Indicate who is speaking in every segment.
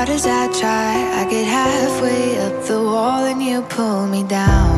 Speaker 1: hard as I try, I get halfway up the wall and you pull me down.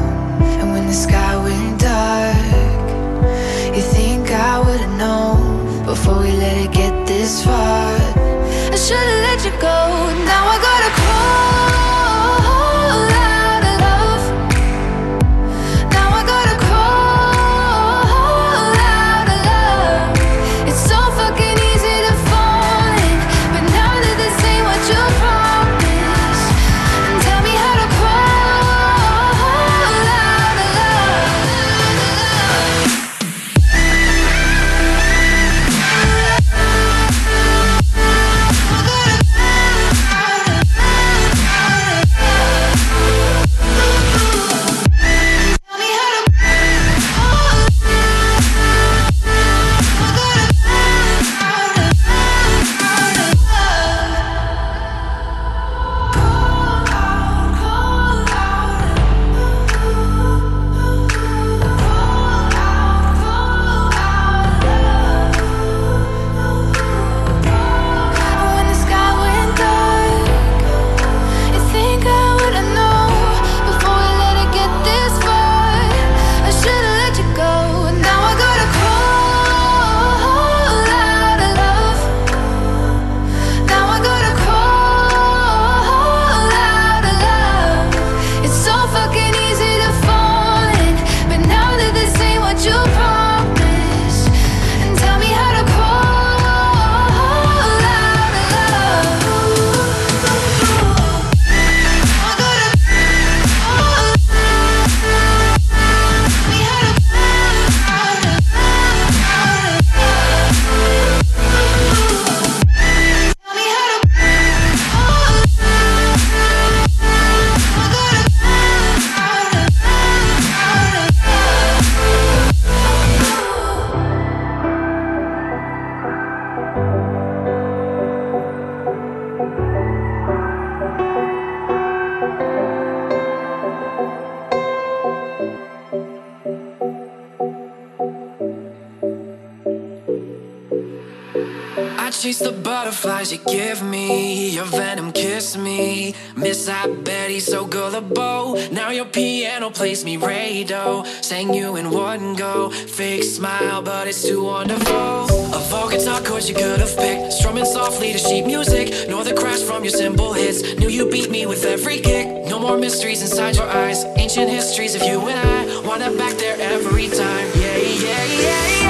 Speaker 1: please me,
Speaker 2: Rado. Sang you in one go. Fake smile, but it's too wonderful. A vocal guitar chord you could have picked. Strumming softly to sheet music. Nor the crash from your simple hits. Knew you beat me with every kick. No more mysteries inside your eyes. Ancient histories of you and I. Wanna back there every time. Yeah, yeah, yeah.